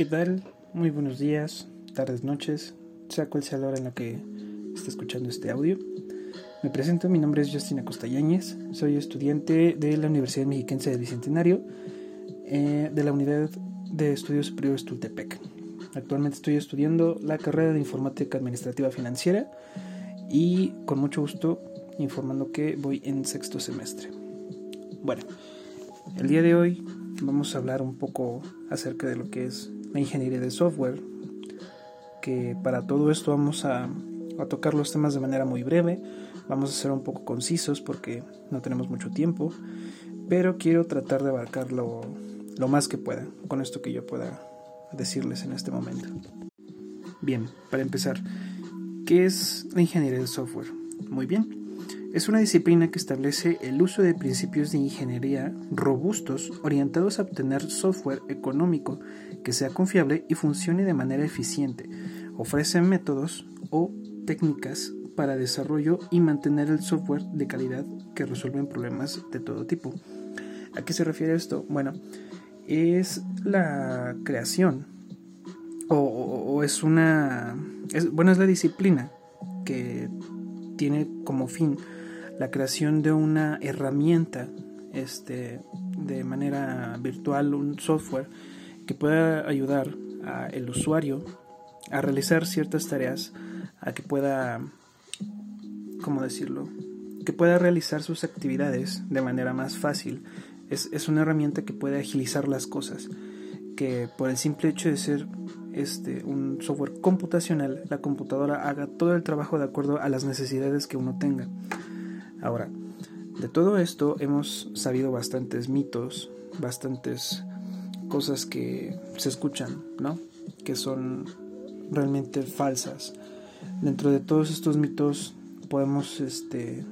¿qué tal? Muy buenos días, tardes, noches, sea cual sea la hora en la que esté escuchando este audio. Me presento, mi nombre es Justina Costayañez, soy estudiante de la Universidad Mexiquense del Bicentenario, eh, de la Unidad de Estudios Superiores Tultepec. Actualmente estoy estudiando la carrera de Informática Administrativa Financiera y con mucho gusto informando que voy en sexto semestre. Bueno, el día de hoy vamos a hablar un poco acerca de lo que es ingeniería de software, que para todo esto vamos a, tocar los temas de manera muy breve, vamos a ser un poco concisos porque no tenemos mucho tiempo, pero quiero tratar de abarcarlo lo más que pueda con esto que yo pueda decirles en este momento. Bien, para empezar, ¿qué es la ingeniería de software? Muy bien, es una disciplina que establece el uso de principios de ingeniería robustos orientados a obtener software económico que sea confiable y funcione de manera eficiente. Ofrece métodos o técnicas para desarrollo y mantener el software de calidad que resuelven problemas de todo tipo. ¿A qué se refiere esto? Bueno, es la creación o, es una... bueno, es la disciplina que tiene como fin la creación de una herramienta este, de manera virtual, un software que pueda ayudar al usuario a realizar ciertas tareas, a que pueda, ¿cómo decirlo? Que pueda realizar sus actividades de manera más fácil. Es, es una herramienta que puede agilizar las cosas, que por el simple hecho de ser este, un software computacional, la computadora haga todo el trabajo de acuerdo a las necesidades que uno tenga. Ahora, de todo esto hemos sabido bastantes mitos, bastantes cosas que se escuchan, ¿no? Que son realmente falsas. Dentro de todos estos mitos podemos este,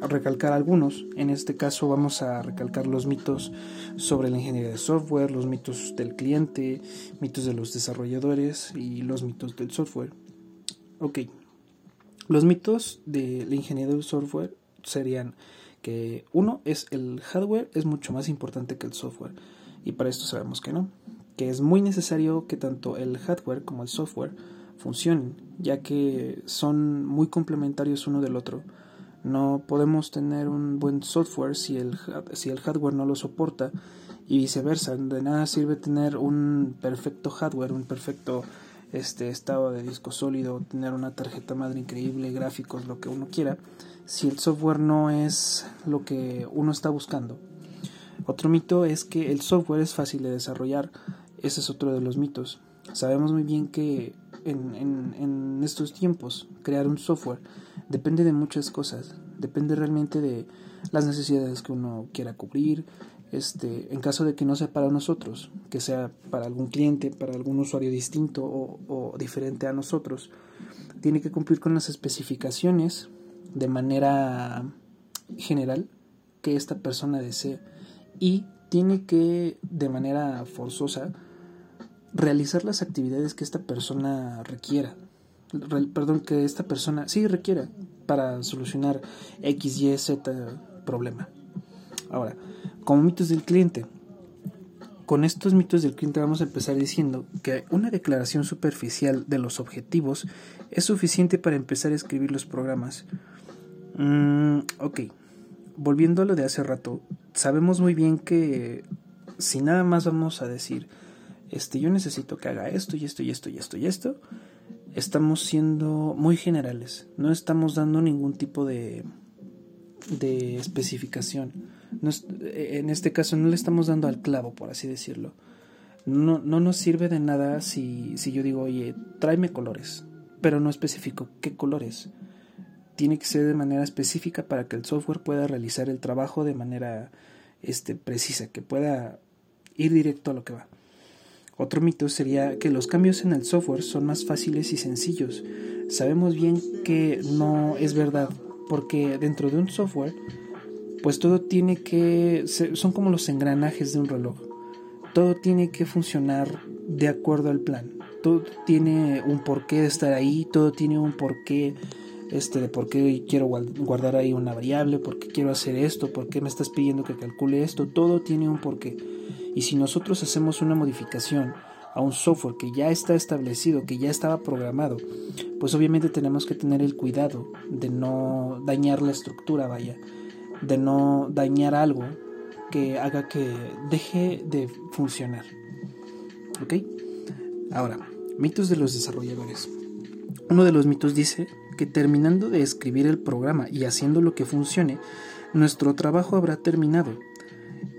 recalcar algunos. En este caso vamos a recalcar los mitos sobre la ingeniería de software, los mitos del cliente, mitos de los desarrolladores y los mitos del software. Ok. Los mitos de la ingeniería de software serían que uno es el hardware es mucho más importante que el software y para esto sabemos que no, que es muy necesario que tanto el hardware como el software funcionen, ya que son muy complementarios uno del otro. No podemos tener un buen software si el, si el hardware no lo soporta y viceversa. De nada sirve tener un perfecto hardware, un perfecto este estado de disco sólido, tener una tarjeta madre increíble, gráficos, lo que uno quiera, si el software no es lo que uno está buscando. Otro mito es que el software es fácil de desarrollar. Ese es otro de los mitos. Sabemos muy bien que en, en, estos tiempos crear un software depende de muchas cosas. Depende realmente de las necesidades que uno quiera cubrir. Este, en caso de que no sea para nosotros, que sea para algún cliente, para algún usuario distinto o, o diferente a nosotros, tiene que cumplir con las especificaciones de manera general que esta persona desee y tiene que de manera forzosa realizar las actividades que esta persona requiera. perdón, que esta persona sí requiera para solucionar X, Y, Z problema. Ahora, como mitos del cliente. Con estos mitos del cliente vamos a empezar diciendo que una declaración superficial de los objetivos es suficiente para empezar a escribir los programas. Mm, ok, volviendo a lo de hace rato, sabemos muy bien que si nada más vamos a decir, este, yo necesito que haga esto y esto y esto y esto y esto, estamos siendo muy generales, no estamos dando ningún tipo de, de especificación. en este caso no le estamos dando al clavo, por así decirlo. No, no nos sirve de nada si, si yo digo, oye, tráeme colores, pero no especifico qué colores tiene que ser de manera específica para que el software pueda realizar el trabajo de manera este, precisa, que pueda ir directo a lo que va. Otro mito sería que los cambios en el software son más fáciles y sencillos. Sabemos bien que no es verdad, porque dentro de un software, pues todo tiene que, son como los engranajes de un reloj. Todo tiene que funcionar de acuerdo al plan. Todo tiene un porqué de estar ahí, todo tiene un porqué este, de por qué quiero guardar ahí una variable, por qué quiero hacer esto, por qué me estás pidiendo que calcule esto, todo tiene un porqué. Y si nosotros hacemos una modificación a un software que ya está establecido, que ya estaba programado, pues obviamente tenemos que tener el cuidado de no dañar la estructura, vaya, de no dañar algo que haga que deje de funcionar. ¿Ok? Ahora, mitos de los desarrolladores. Uno de los mitos dice que terminando de escribir el programa y haciendo lo que funcione, nuestro trabajo habrá terminado.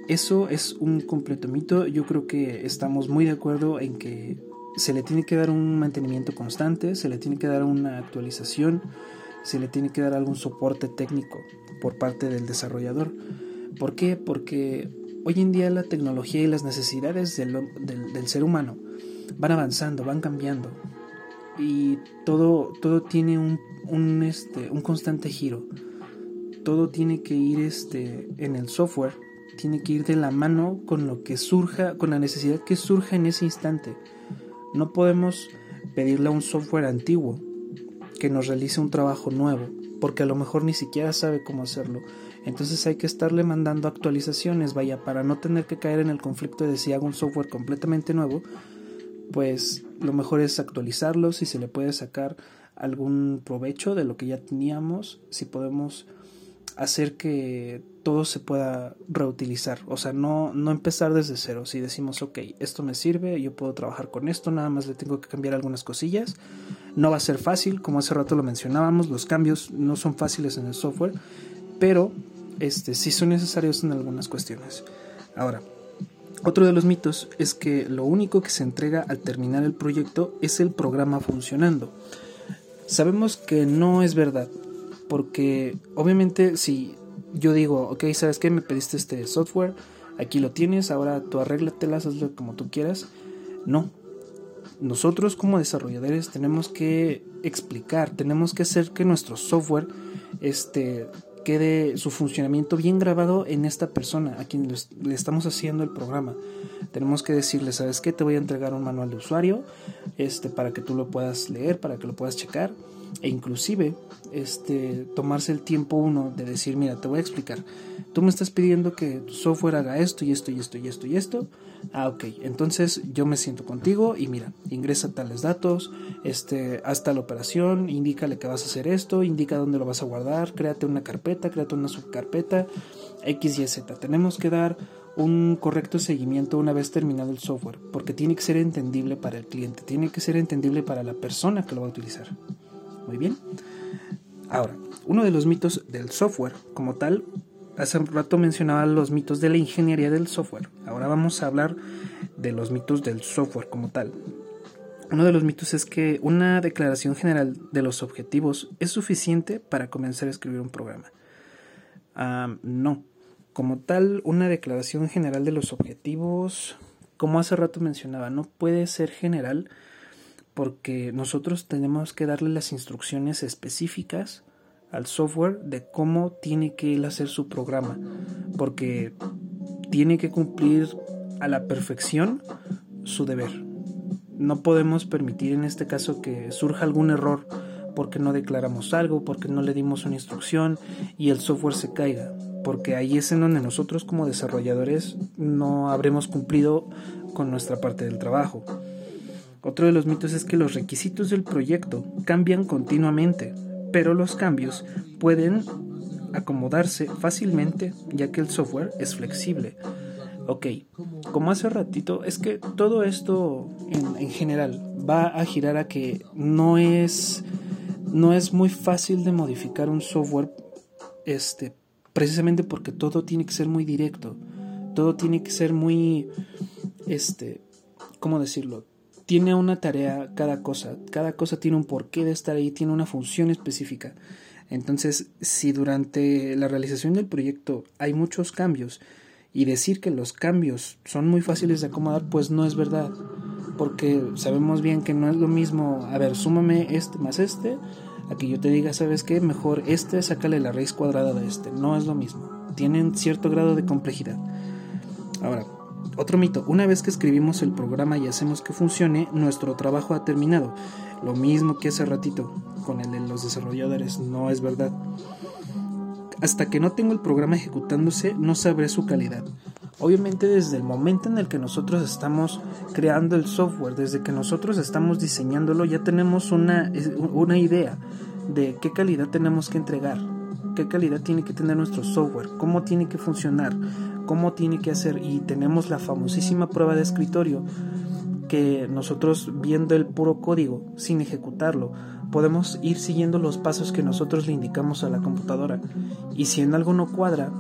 Eso es un completo mito. Yo creo que estamos muy de acuerdo en que se le tiene que dar un mantenimiento constante, se le tiene que dar una actualización, se le tiene que dar algún soporte técnico por parte del desarrollador. ¿Por qué? Porque hoy en día la tecnología y las necesidades del, ser humano van avanzando, van cambiando y todo, todo tiene un, un, este, un constante giro. Todo tiene que ir este, en el software, tiene que ir de la mano con lo que surja, con la necesidad que surja en ese instante. No podemos pedirle a un software antiguo que nos realice un trabajo nuevo, porque a lo mejor ni siquiera sabe cómo hacerlo. Entonces hay que estarle mandando actualizaciones, vaya, para no tener que caer en el conflicto de si hago un software completamente nuevo, pues lo mejor es actualizarlo, si se le puede sacar algún provecho de lo que ya teníamos, si podemos hacer que todo se pueda reutilizar, o sea, no, no empezar desde cero, si decimos, ok, esto me sirve, yo puedo trabajar con esto, nada más le tengo que cambiar algunas cosillas, no va a ser fácil, como hace rato lo mencionábamos, los cambios no son fáciles en el software, pero este, sí son necesarios en algunas cuestiones. Ahora, otro de los mitos es que lo único que se entrega al terminar el proyecto es el programa funcionando. Sabemos que no es verdad, porque obviamente si yo digo, ok, ¿sabes qué? Me pediste este software, aquí lo tienes, ahora tú arréglatelas, hazlo como tú quieras. No. Nosotros como desarrolladores tenemos que explicar, tenemos que hacer que nuestro software este, quede su funcionamiento bien grabado en esta persona a quien le estamos haciendo el programa. Tenemos que decirle, ¿sabes qué? Te voy a entregar un manual de usuario este, para que tú lo puedas leer, para que lo puedas checar e inclusive este, tomarse el tiempo uno de decir, mira, te voy a explicar, tú me estás pidiendo que tu software haga esto y esto y esto y esto y esto, ah, ok, entonces yo me siento contigo y mira, ingresa tales datos, este, haz la operación, indícale que vas a hacer esto, indica dónde lo vas a guardar, créate una carpeta, créate una subcarpeta, X, Y, Z, tenemos que dar un correcto seguimiento una vez terminado el software, porque tiene que ser entendible para el cliente, tiene que ser entendible para la persona que lo va a utilizar. Muy bien. Ahora, uno de los mitos del software como tal, hace un rato mencionaba los mitos de la ingeniería del software. Ahora vamos a hablar de los mitos del software como tal. Uno de los mitos es que una declaración general de los objetivos es suficiente para comenzar a escribir un programa. Ah, no. Como tal, una declaración general de los objetivos, como hace rato mencionaba, no puede ser general porque nosotros tenemos que darle las instrucciones específicas al software de cómo tiene que él hacer su programa, porque tiene que cumplir a la perfección su deber. No podemos permitir en este caso que surja algún error porque no declaramos algo, porque no le dimos una instrucción y el software se caiga, porque ahí es en donde nosotros como desarrolladores no habremos cumplido con nuestra parte del trabajo. Otro de los mitos es que los requisitos del proyecto cambian continuamente, pero los cambios pueden acomodarse fácilmente ya que el software es flexible. Ok, como hace ratito, es que todo esto en, general va a girar a que no es, no es muy fácil de modificar un software este, precisamente porque todo tiene que ser muy directo, todo tiene que ser muy, este, ¿cómo decirlo? tiene una tarea cada cosa, cada cosa tiene un porqué de estar ahí, tiene una función específica. Entonces, si durante la realización del proyecto hay muchos cambios y decir que los cambios son muy fáciles de acomodar, pues no es verdad, porque sabemos bien que no es lo mismo, a ver, súmame este más este, a que yo te diga, ¿sabes qué? Mejor este, sácale la raíz cuadrada de este, no es lo mismo, tienen cierto grado de complejidad. Ahora, otro mito, una vez que escribimos el programa y hacemos que funcione, nuestro trabajo ha terminado. Lo mismo que hace ratito con el de los desarrolladores, no es verdad. Hasta que no tengo el programa ejecutándose, no sabré su calidad. Obviamente desde el momento en el que nosotros estamos creando el software, desde que nosotros estamos diseñándolo, ya tenemos una, una idea de qué calidad tenemos que entregar, qué calidad tiene que tener nuestro software, cómo tiene que funcionar, cómo tiene que hacer. Y tenemos la famosísima prueba de escritorio que nosotros viendo el puro código sin ejecutarlo podemos ir siguiendo los pasos que nosotros le indicamos a la computadora. Y si en algo no cuadra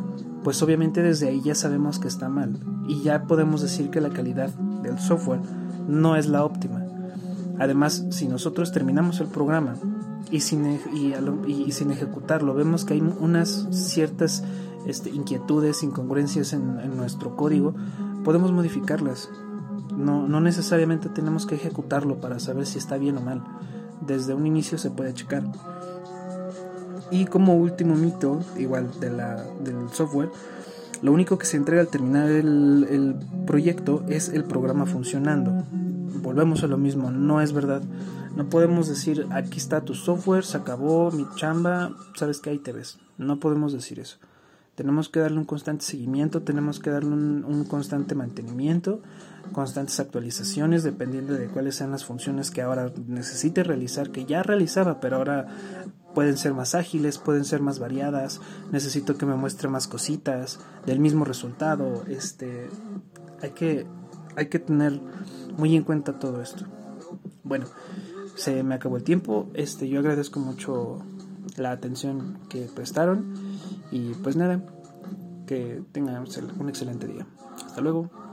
pues obviamente desde ahí ya sabemos que está mal y ya podemos decir que la calidad del software no es la óptima además si nosotros terminamos el programa y sin, y, sin ejecutarlo vemos que hay unas ciertas este, inquietudes, incongruencias en, nuestro código, podemos modificarlas. No, no necesariamente tenemos que ejecutarlo para saber si está bien o mal. Desde un inicio se puede checar. Y como último mito, igual de la, del software, lo único que se entrega al terminar el, el proyecto es el programa funcionando. Volvemos a lo mismo, no es verdad. No podemos decir, aquí está tu software, se acabó mi chamba, sabes que ahí te ves. No podemos decir eso. Tenemos que darle un constante seguimiento, tenemos que darle un, constante mantenimiento, constantes actualizaciones dependiendo de cuáles sean las funciones que ahora necesite realizar, que ya realizaba, pero ahora pueden ser más ágiles, pueden ser más variadas, necesito que me muestre más cositas del mismo resultado, este hay que hay que tener muy en cuenta todo esto. Bueno, se me acabó el tiempo, este yo agradezco mucho la atención que prestaron y pues nada, que tengan un excelente día. Hasta luego.